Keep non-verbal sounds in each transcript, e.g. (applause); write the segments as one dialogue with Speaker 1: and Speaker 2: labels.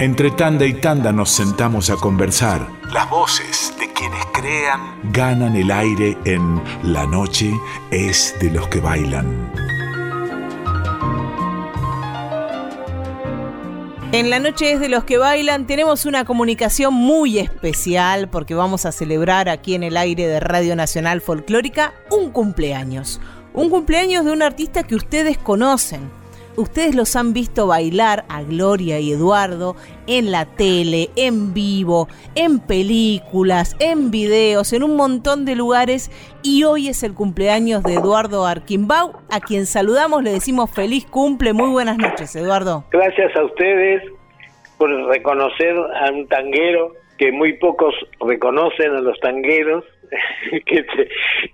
Speaker 1: Entre tanda y tanda nos sentamos a conversar. Las voces de quienes crean ganan el aire en La noche es de los que bailan.
Speaker 2: En la noche es de los que bailan tenemos una comunicación muy especial porque vamos a celebrar aquí en el aire de Radio Nacional Folclórica un cumpleaños. Un cumpleaños de un artista que ustedes conocen. Ustedes los han visto bailar a Gloria y Eduardo en la tele, en vivo, en películas, en videos, en un montón de lugares. Y hoy es el cumpleaños de Eduardo Arquimbau, a quien saludamos, le decimos feliz cumple, muy buenas noches Eduardo.
Speaker 3: Gracias a ustedes por reconocer a un tanguero que muy pocos reconocen a los tangueros. (laughs)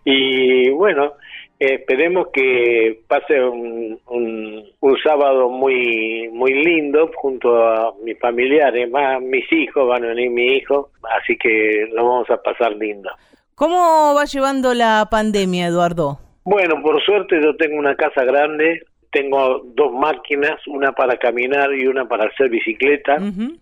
Speaker 3: Y bueno, esperemos que pase un, un, sábado muy muy lindo junto a mis familiares, más mis hijos, van a venir mi hijo, así que lo vamos a pasar lindo.
Speaker 2: ¿Cómo va llevando la pandemia, Eduardo?
Speaker 3: Bueno, por suerte yo tengo una casa grande, tengo dos máquinas, una para caminar y una para hacer bicicleta,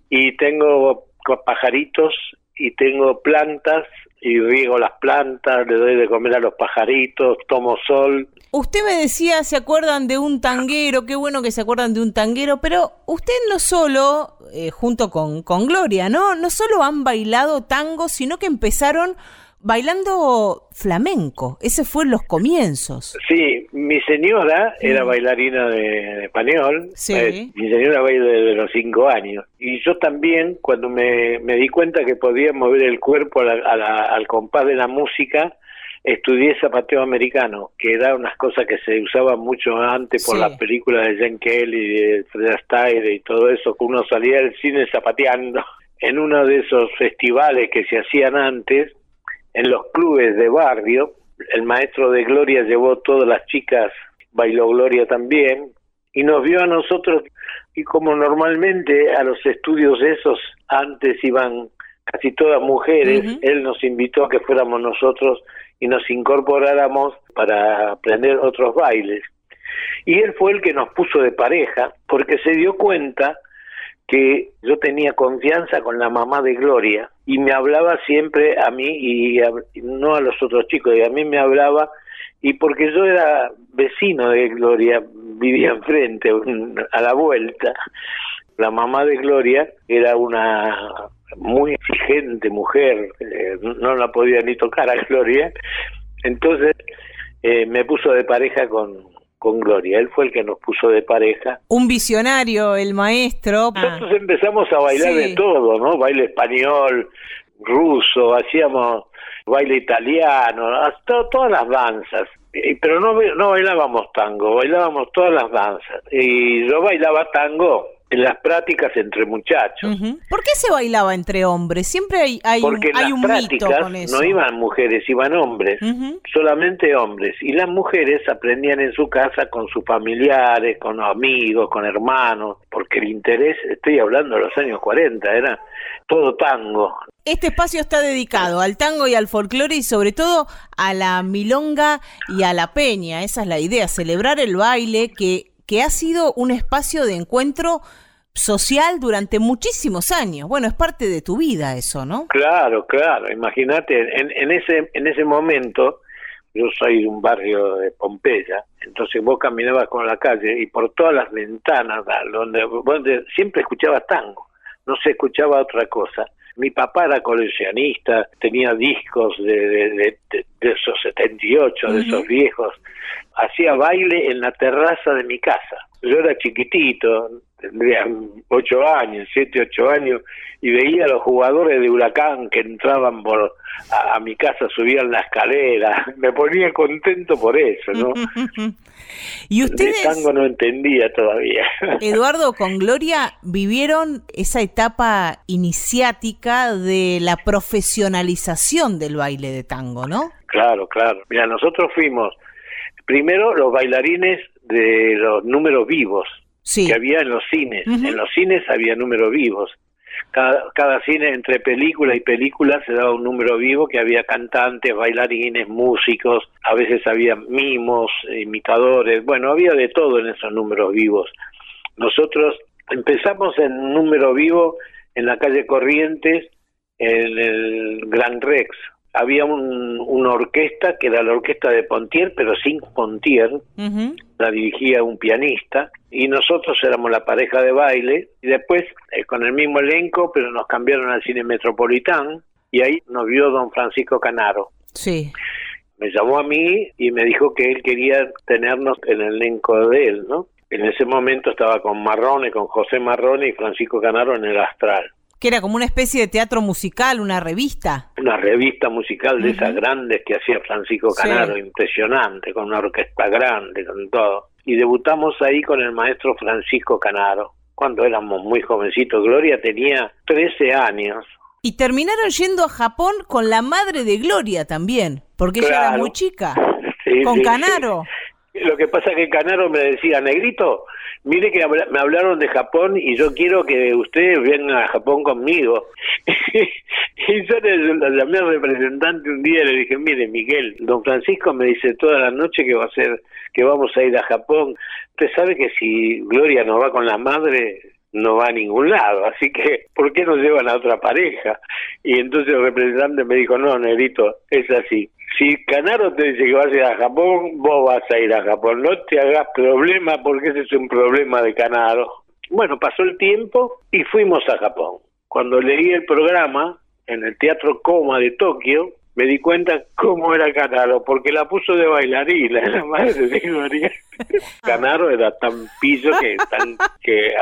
Speaker 3: y tengo pajaritos y tengo plantas y riego las plantas, le doy de comer a los pajaritos, tomo sol.
Speaker 2: Usted me decía, ¿se acuerdan de un tanguero? Qué bueno que se acuerdan de un tanguero, pero usted no solo, eh, junto con, con Gloria, ¿no? No solo han bailado tango, sino que empezaron bailando flamenco. Ese fue los comienzos.
Speaker 3: Sí, mi señora era bailarina de, español.
Speaker 2: Sí.
Speaker 3: Eh, mi señora baila desde los cinco años. Y yo también, cuando me, di cuenta que podía mover el cuerpo al compás de la música, estudié zapateo americano, que era unas cosas que se usaban mucho antes por las películas de Jen Kelly, de Fred Astaire y todo eso, que uno salía del cine zapateando. En uno de esos festivales que se hacían antes, en los clubes de barrio. El maestro de Gloria llevó todas las chicas, bailó Gloria también, y nos vio a nosotros, y como normalmente a los estudios esos antes iban casi todas mujeres, él nos invitó a que fuéramos nosotros y nos incorporáramos para aprender otros bailes. Y él fue el que nos puso de pareja, porque se dio cuenta que yo tenía confianza con la mamá de Gloria y me hablaba siempre a mí y no a los otros chicos, y a mí me hablaba y porque yo era vecino de Gloria, vivía enfrente, a la vuelta. La mamá de Gloria era una muy exigente mujer, eh, no la podía ni tocar a Gloria, entonces eh, me puso de pareja con, con Gloria. Él fue el que nos puso de pareja.
Speaker 2: Un visionario, el maestro.
Speaker 3: Nosotros empezamos a bailar de todo, ¿no? Baile español, ruso, hacíamos baile italiano, todas las danzas. Pero no, no bailábamos tango, bailábamos todas las danzas. Y yo bailaba tango en las prácticas entre muchachos.
Speaker 2: ¿Por qué se bailaba entre hombres? Siempre hay, hay
Speaker 3: Porque
Speaker 2: un, hay
Speaker 3: en las prácticas no iban mujeres, iban hombres, solamente hombres. Y las mujeres aprendían en su casa con sus familiares, con amigos, con hermanos, porque el interés, estoy hablando de los años 40, era todo tango.
Speaker 2: Este espacio está dedicado al tango y al folclore y sobre todo a la milonga y a la peña. Esa es la idea, celebrar el baile que que ha sido un espacio de encuentro social durante muchísimos años. Bueno, es parte de tu vida eso, ¿no?
Speaker 3: Claro, claro. Imagínate, en, en, ese, en ese momento, yo soy de un barrio de Pompeya, entonces vos caminabas con la calle y por todas las ventanas, donde, donde siempre escuchabas tango, no se escuchaba otra cosa. Mi papá era coleccionista, tenía discos de, de, de, de esos 78, de esos viejos. Hacía baile en la terraza de mi casa. Yo era chiquitito, tendría ocho años, siete, ocho años, y veía a los jugadores de Huracán que entraban por a, mi casa, subían la escalera, (laughs) me ponía contento por eso, ¿no? (laughs)
Speaker 2: y ustedes,
Speaker 3: El tango no entendía todavía. (laughs)
Speaker 2: Eduardo, con Gloria vivieron esa etapa iniciática de la profesionalización del baile de tango, ¿no?
Speaker 3: Claro, claro. Mira, nosotros fuimos primero los bailarines de los números vivos que había en los cines. En los cines había números vivos. Cada, cada cine, entre película y película, se daba un número vivo que había cantantes, bailarines, músicos, a veces había mimos, imitadores, bueno, había de todo en esos números vivos. Nosotros Empezamos en número vivo en la calle Corrientes, en el Gran Rex. Había una orquesta que era la orquesta de Pontier, pero sin Pontier. La dirigía un pianista y nosotros éramos la pareja de baile. Y después, eh, con el mismo elenco, pero nos cambiaron al cine Metropolitán y ahí nos vio don Francisco Canaro.
Speaker 2: Sí.
Speaker 3: Me llamó a mí y me dijo que él quería tenernos en el elenco de él, ¿no? En ese momento estaba con Marrone, con José Marrone y Francisco Canaro en el Astral.
Speaker 2: Que era como una especie de teatro musical, una revista.
Speaker 3: Una revista musical de esas grandes que hacía Francisco Canaro, impresionante, con una orquesta grande, con todo. Y debutamos ahí con el maestro Francisco Canaro, cuando éramos muy jovencitos. Gloria tenía 13 años.
Speaker 2: Y terminaron yendo a Japón con la madre de Gloria también, porque ella era muy chica, (laughs) con Canaro.
Speaker 3: Lo que pasa es que Canaro me decía, negrito, mire que me hablaron de Japón y yo quiero que ustedes vengan a Japón conmigo. (laughs) y yo le, llamé al representante un día y le dije, mire Miguel, don Francisco me dice toda la noche que va a ser, que vamos a ir a Japón. Usted sabe que si Gloria no va con la madre, no va a ningún lado, así que ¿por qué no llevan a otra pareja? Y entonces el representante me dijo, no, Negrito, es así. Si Canaro te dice que vas a ir a Japón, vos vas a ir a Japón. No te hagas problema porque ese es un problema de Canaro. Bueno, pasó el tiempo y fuimos a Japón. Cuando leí el programa en el Teatro Coma de Tokio, me di cuenta cómo era Canaro, porque la puso de bailarina, la madre de María. (laughs) Canaro era tan pillo que, tan, que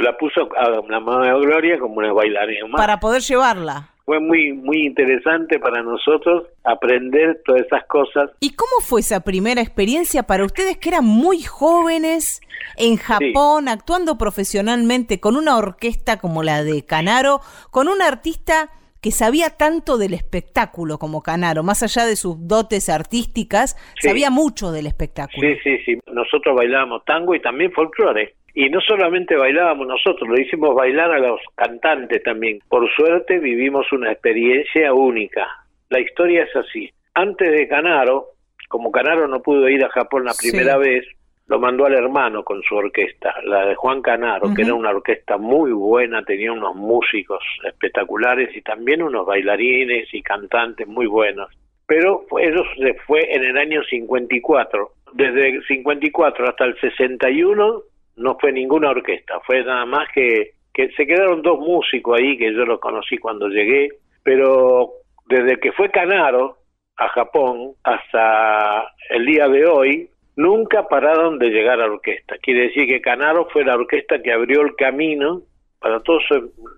Speaker 3: la puso a la madre de Gloria como una bailarina más.
Speaker 2: Para poder llevarla
Speaker 3: fue muy muy interesante para nosotros aprender todas esas cosas.
Speaker 2: ¿Y cómo fue esa primera experiencia para ustedes que eran muy jóvenes en Japón, actuando profesionalmente con una orquesta como la de Canaro, con un artista que sabía tanto del espectáculo como Canaro, más allá de sus dotes artísticas, sabía mucho del espectáculo.
Speaker 3: Sí, sí, sí. Nosotros bailábamos tango y también folclore. Y no solamente bailábamos nosotros, lo hicimos bailar a los cantantes también. Por suerte vivimos una experiencia única. La historia es así. Antes de Canaro, como Canaro no pudo ir a Japón la primera vez, lo mandó al hermano con su orquesta, la de Juan Canaro, que era una orquesta muy buena, tenía unos músicos espectaculares y también unos bailarines y cantantes muy buenos. Pero eso se fue en el año 54. Desde el 54 hasta el 61 no fue ninguna orquesta, fue nada más que, que se quedaron dos músicos ahí que yo los conocí cuando llegué, pero desde que fue Canaro a Japón hasta el día de hoy, nunca pararon de llegar a la orquesta. Quiere decir que Canaro fue la orquesta que abrió el camino para todos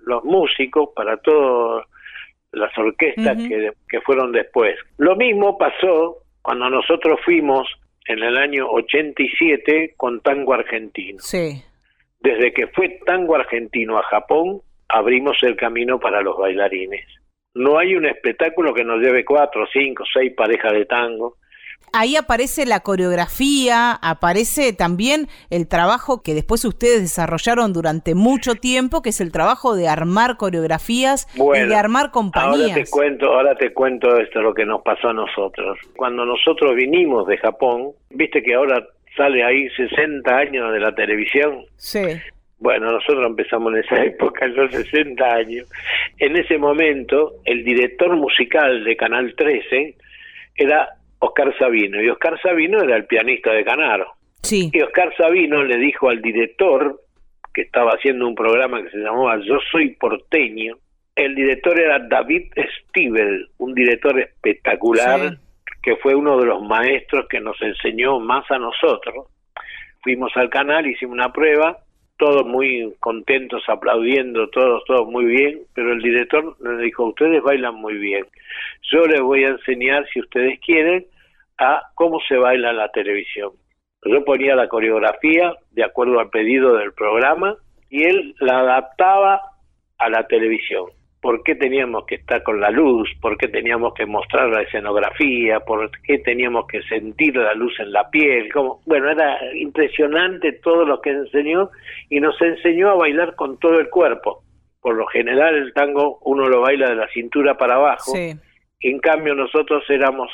Speaker 3: los músicos, para todas las orquestas que, que fueron después. Lo mismo pasó cuando nosotros fuimos en el año 87 con tango argentino.
Speaker 2: Sí.
Speaker 3: Desde que fue tango argentino a Japón, abrimos el camino para los bailarines. No hay un espectáculo que nos lleve cuatro, cinco, seis parejas de tango
Speaker 2: ahí aparece la coreografía, aparece también el trabajo que después ustedes desarrollaron durante mucho tiempo, que es el trabajo de armar coreografías y de armar compañías.
Speaker 3: Ahora te cuento, ahora te cuento esto lo que nos pasó a nosotros. Cuando nosotros vinimos de Japón, viste que ahora sale ahí 60 años de la televisión.
Speaker 2: Sí.
Speaker 3: Bueno, nosotros empezamos en esa (laughs) época, en los 60 años. En ese momento, el director musical de Canal 13 era Oscar Sabino, y Oscar Sabino era el pianista de Canaro.
Speaker 2: Sí.
Speaker 3: Y Oscar Sabino le dijo al director, que estaba haciendo un programa que se llamaba Yo Soy Porteño, el director era David Stiebel, un director espectacular, que fue uno de los maestros que nos enseñó más a nosotros. Fuimos al canal, hicimos una prueba, todos muy contentos, aplaudiendo, todos, todos muy bien, pero el director nos dijo, ustedes bailan muy bien, yo les voy a enseñar, si ustedes quieren, a cómo se baila en la televisión. Yo ponía la coreografía de acuerdo al pedido del programa y él la adaptaba a la televisión por qué teníamos que estar con la luz, por qué teníamos que mostrar la escenografía, por qué teníamos que sentir la luz en la piel. Bueno, era impresionante todo lo que enseñó y nos enseñó a bailar con todo el cuerpo. Por lo general el tango uno lo baila de la cintura para abajo, en cambio nosotros éramos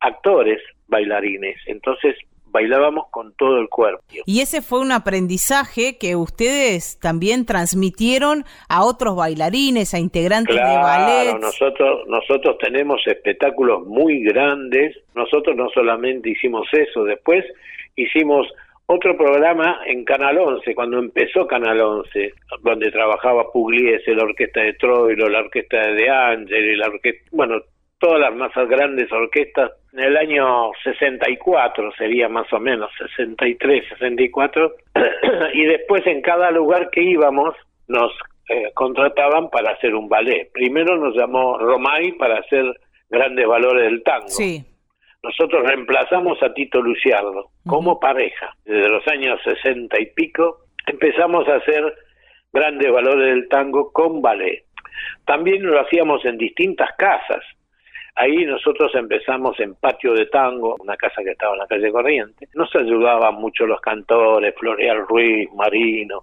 Speaker 3: actores bailarines, entonces bailábamos con todo el cuerpo.
Speaker 2: Y ese fue un aprendizaje que ustedes también transmitieron a otros bailarines, a integrantes de ballet.
Speaker 3: Nosotros, nosotros tenemos espectáculos muy grandes. Nosotros no solamente hicimos eso, después hicimos otro programa en Canal 11, cuando empezó Canal 11, donde trabajaba Pugliese, la orquesta de Troilo, la orquesta de De Angeli, la orquesta, bueno, todas las más grandes orquestas en el año 64 sería más o menos 63 64 (clears throat) y después en cada lugar que íbamos nos eh, contrataban para hacer un ballet. Primero nos llamó Romay para hacer grandes valores del tango.
Speaker 2: Sí.
Speaker 3: nosotros reemplazamos a Tito Luciardo como pareja. Desde los años 60 y pico empezamos a hacer grandes valores del tango con ballet. También lo hacíamos en distintas casas Ahí nosotros empezamos en Patio de Tango, una casa que estaba en la calle Corriente. Nos ayudaban mucho los cantores, Floreal Ruiz, Marino.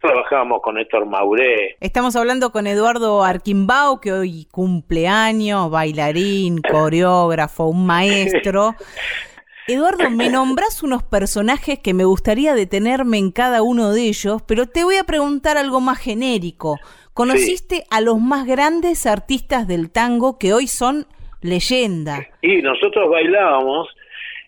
Speaker 3: Trabajábamos con Héctor Mauré.
Speaker 2: Estamos hablando con Eduardo Arquimbao, que hoy cumpleaños, bailarín, (laughs) coreógrafo, un maestro. (laughs) Eduardo, me nombras unos personajes que me gustaría detenerme en cada uno de ellos, pero te voy a preguntar algo más genérico. ¿Conociste a los más grandes artistas del tango que hoy son leyenda.
Speaker 3: Y nosotros bailábamos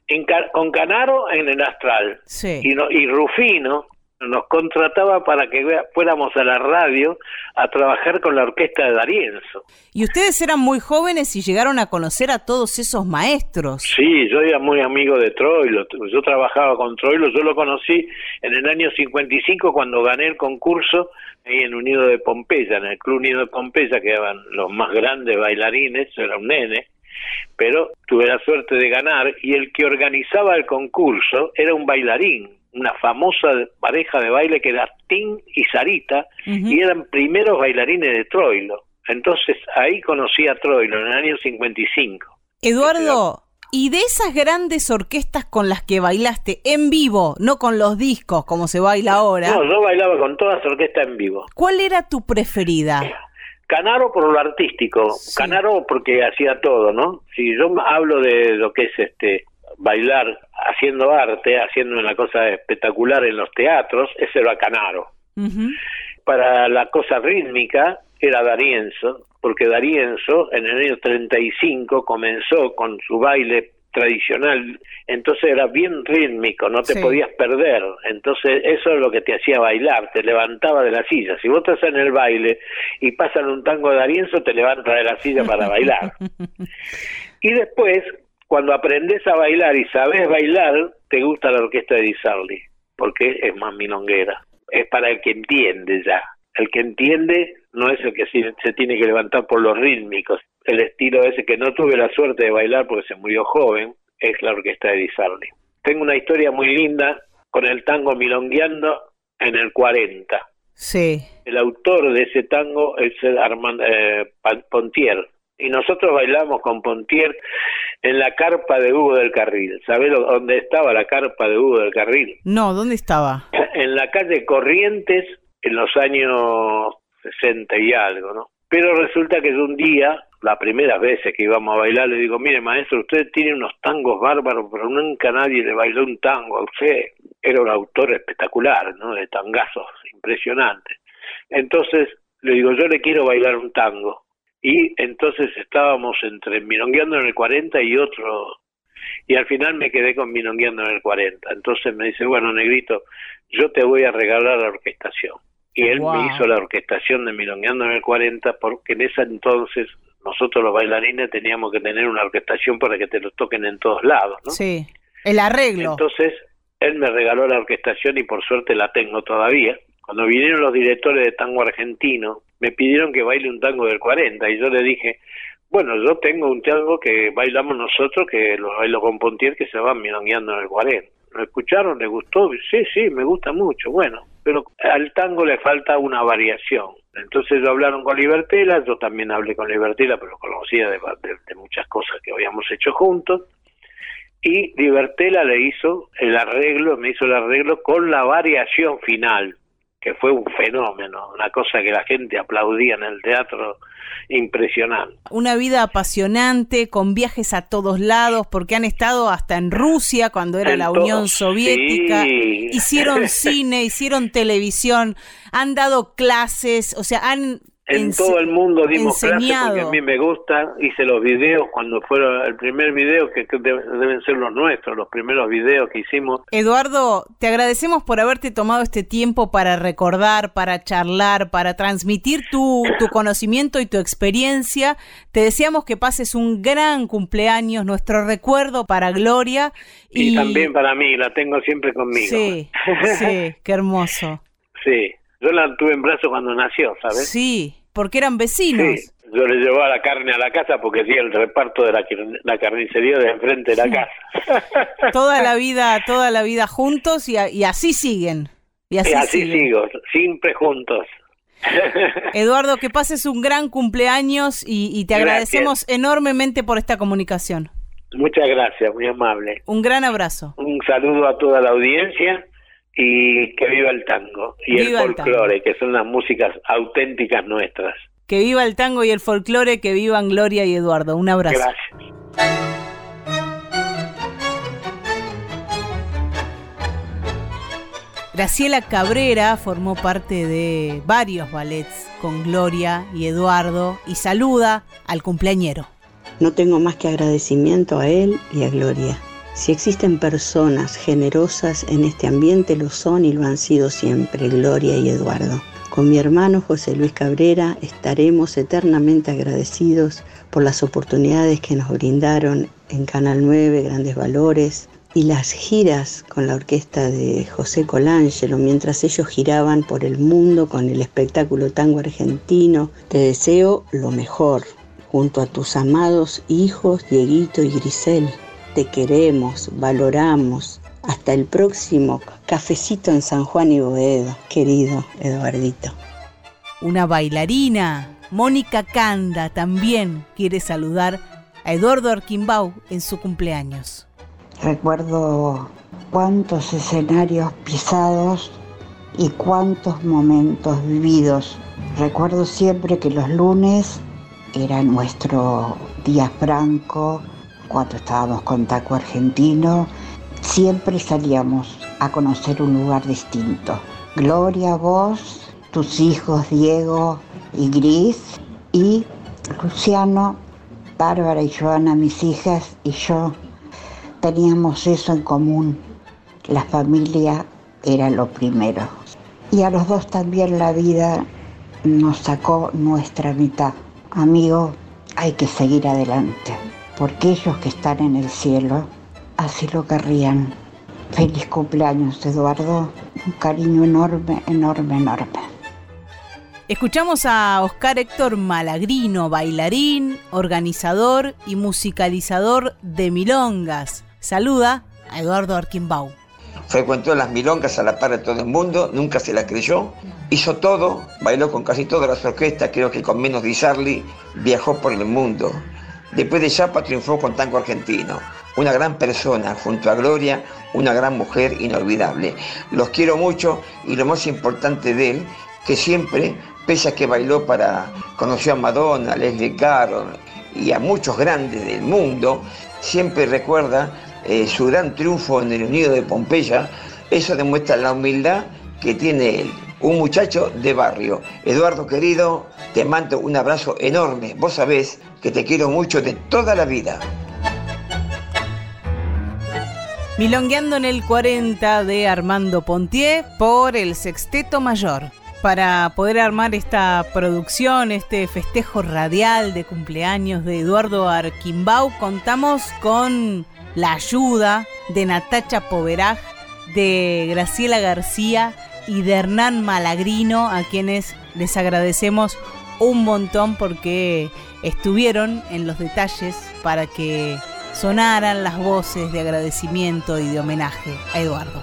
Speaker 3: en, con Canaro en el Astral. Y, y Rufino nos contrataba para que fuéramos a la radio a trabajar con la orquesta de Darienzo.
Speaker 2: Y ustedes eran muy jóvenes y llegaron a conocer a todos esos maestros.
Speaker 3: Sí, yo era muy amigo de Troilo, yo trabajaba con Troilo, yo lo conocí en el año 55 cuando gané el concurso ahí en Unido de Pompeya, en el Club Unido de Pompeya, que eran los más grandes bailarines, era un nene, pero tuve la suerte de ganar y el que organizaba el concurso era un bailarín, una famosa pareja de baile que era Tim y Sarita, y eran primeros bailarines de Troilo. Entonces ahí conocí a Troilo en el año 55.
Speaker 2: Eduardo, y de esas grandes orquestas con las que bailaste en vivo, no con los discos como se baila ahora.
Speaker 3: No, yo bailaba con todas las orquestas en vivo.
Speaker 2: ¿Cuál era tu preferida?
Speaker 3: Canaro por lo artístico, Canaro porque hacía todo, ¿no? Si yo hablo de lo que es este bailar haciendo arte, haciendo una cosa espectacular en los teatros, ese era Canaro. Para la cosa rítmica era Darienzo, porque Darienzo en el año 35 comenzó con su baile tradicional, entonces era bien rítmico, no te podías perder, entonces eso es lo que te hacía bailar, te levantaba de la silla, si vos estás en el baile y pasan un tango de Darienzo, te levanta de la silla para bailar. (laughs) y después, cuando aprendes a bailar y sabes bailar, te gusta la orquesta de Di porque es más milonguera, es para el que entiende ya, el que entiende no es el que se tiene que levantar por los rítmicos. El estilo ese que no tuve la suerte de bailar porque se murió joven es la orquesta de Di Tengo una historia muy linda con el tango Milongueando en el 40.
Speaker 2: Sí.
Speaker 3: El autor de ese tango es Armand eh, Pontier. Y nosotros bailamos con Pontier en la carpa de Hugo del Carril. ¿Sabés dónde estaba la carpa de Hugo del Carril?
Speaker 2: No, ¿dónde estaba? (laughs)
Speaker 3: En la calle Corrientes en los años 60 y algo, ¿no? Pero resulta que un día, la primera vez que íbamos a bailar, le digo, mire maestro, usted tiene unos tangos bárbaros, pero nunca nadie le bailó un tango a usted. Era un autor espectacular, ¿no? De tangazos impresionantes. Entonces, le digo, yo le quiero bailar un tango. Y entonces estábamos entre Milongueando en el 40 y otro, y al final me quedé con Milongueando en el 40. Entonces me dice, bueno, negrito, yo te voy a regalar la orquestación y él me hizo la orquestación de Milongueando en el 40 porque en ese entonces nosotros los bailarines teníamos que tener una orquestación para que te lo toquen en todos lados, ¿no?
Speaker 2: Sí, el arreglo.
Speaker 3: Entonces, él me regaló la orquestación y por suerte la tengo todavía. Cuando vinieron los directores de tango argentino, me pidieron que baile un tango del 40 y yo le dije, bueno, yo tengo un tango que bailamos nosotros, que lo bailo con Pontier, que se va milongueando en el 40. ¿Lo escucharon? ¿Le gustó? Sí, sí, me gusta mucho. Bueno, pero al tango le falta una variación. Entonces lo hablaron con Libertela, yo también hablé con Libertela, pero conocía de, muchas cosas que habíamos hecho juntos. Y Libertela le hizo el arreglo, me hizo el arreglo con la variación final, que fue un fenómeno, una cosa que la gente aplaudía en el teatro impresionante.
Speaker 2: Una vida apasionante, con viajes a todos lados, porque han estado hasta en Rusia cuando era la Unión Soviética, hicieron (laughs) cine, hicieron televisión, han dado clases, o sea, han
Speaker 3: en todo el mundo dimos clases porque a mí me gusta, hice los videos cuando fueron el primer video que deben ser los nuestros, los primeros videos que hicimos.
Speaker 2: Eduardo, te agradecemos por haberte tomado este tiempo para recordar, para charlar, para transmitir tu, tu conocimiento y tu experiencia. Te deseamos que pases un gran cumpleaños, nuestro recuerdo para Gloria.
Speaker 3: Y, y también para mí, la tengo siempre conmigo.
Speaker 2: Sí, sí, (laughs) qué hermoso.
Speaker 3: Sí. Yo la tuve en brazo cuando nació, ¿sabes?
Speaker 2: Sí, porque eran vecinos.
Speaker 3: Sí, yo le llevaba la carne a la casa porque hacía el reparto de la, carnicería de enfrente de la casa. (laughs)
Speaker 2: toda la vida, toda la vida juntos y, así siguen.
Speaker 3: Y así, sigo, siempre juntos. (laughs)
Speaker 2: Eduardo, que pases un gran cumpleaños y, te agradecemos enormemente por esta comunicación.
Speaker 3: Muchas gracias, muy amable.
Speaker 2: Un gran abrazo.
Speaker 3: Un saludo a toda la audiencia y que viva el tango y el folclore, que son las músicas auténticas nuestras.
Speaker 2: Que viva el tango y el folclore, que vivan Gloria y Eduardo. Un abrazo.
Speaker 3: Gracias.
Speaker 2: Graciela Cabrera formó parte de varios ballets con Gloria y Eduardo y saluda al cumpleañero.
Speaker 4: No tengo más que agradecimiento a él y a Gloria. Si existen personas generosas en este ambiente, lo son y lo han sido siempre Gloria y Eduardo. Con mi hermano José Luis Cabrera estaremos eternamente agradecidos por las oportunidades que nos brindaron en Canal 9, Grandes Valores, y las giras con la orquesta de José Colangelo mientras ellos giraban por el mundo con el espectáculo tango argentino. Te deseo lo mejor junto a tus amados hijos Dieguito y Grisel. Te queremos, valoramos. Hasta el próximo cafecito en San Juan y Boedo, querido Eduardito.
Speaker 2: Una bailarina, Mónica Canda, también quiere saludar a Eduardo Arquimbau en su cumpleaños.
Speaker 5: Recuerdo cuántos escenarios pisados y cuántos momentos vividos. Recuerdo siempre que los lunes era nuestro día franco, cuando estábamos con Taco Argentino, siempre salíamos a conocer un lugar distinto. Gloria, vos, tus hijos Diego y Gris y Luciano, Bárbara y Joana, mis hijas y yo, teníamos eso en común. La familia era lo primero. Y a los dos también la vida nos sacó nuestra mitad. Amigo, hay que seguir adelante porque ellos que están en el cielo así lo querrían. Feliz cumpleaños, Eduardo. Un cariño enorme, enorme, enorme.
Speaker 2: Escuchamos a Oscar Héctor Malagrino, bailarín, organizador y musicalizador de milongas. Saluda a Eduardo Arquimbau.
Speaker 6: Frecuentó las milongas a la par de todo el mundo, nunca se la creyó. Hizo todo, bailó con casi todas las orquestas, creo que con menos de viajó por el mundo. Después de Chapa triunfó con tango argentino. Una gran persona, junto a Gloria, una gran mujer inolvidable. Los quiero mucho y lo más importante de él, que siempre, pese a que bailó para, conoció a Madonna, Leslie Caron y a muchos grandes del mundo, siempre recuerda eh, su gran triunfo en el Unido de Pompeya. Eso demuestra la humildad que tiene él un muchacho de barrio. Eduardo querido, te mando un abrazo enorme. Vos sabés que te quiero mucho de toda la vida.
Speaker 2: Milongueando en el 40 de Armando Pontier por el Sexteto Mayor. Para poder armar esta producción, este festejo radial de cumpleaños de Eduardo Arquimbau, contamos con la ayuda de Natacha Poveraj, de Graciela García y de Hernán Malagrino, a quienes les agradecemos un montón porque estuvieron en los detalles para que sonaran las voces de agradecimiento y de homenaje a Eduardo.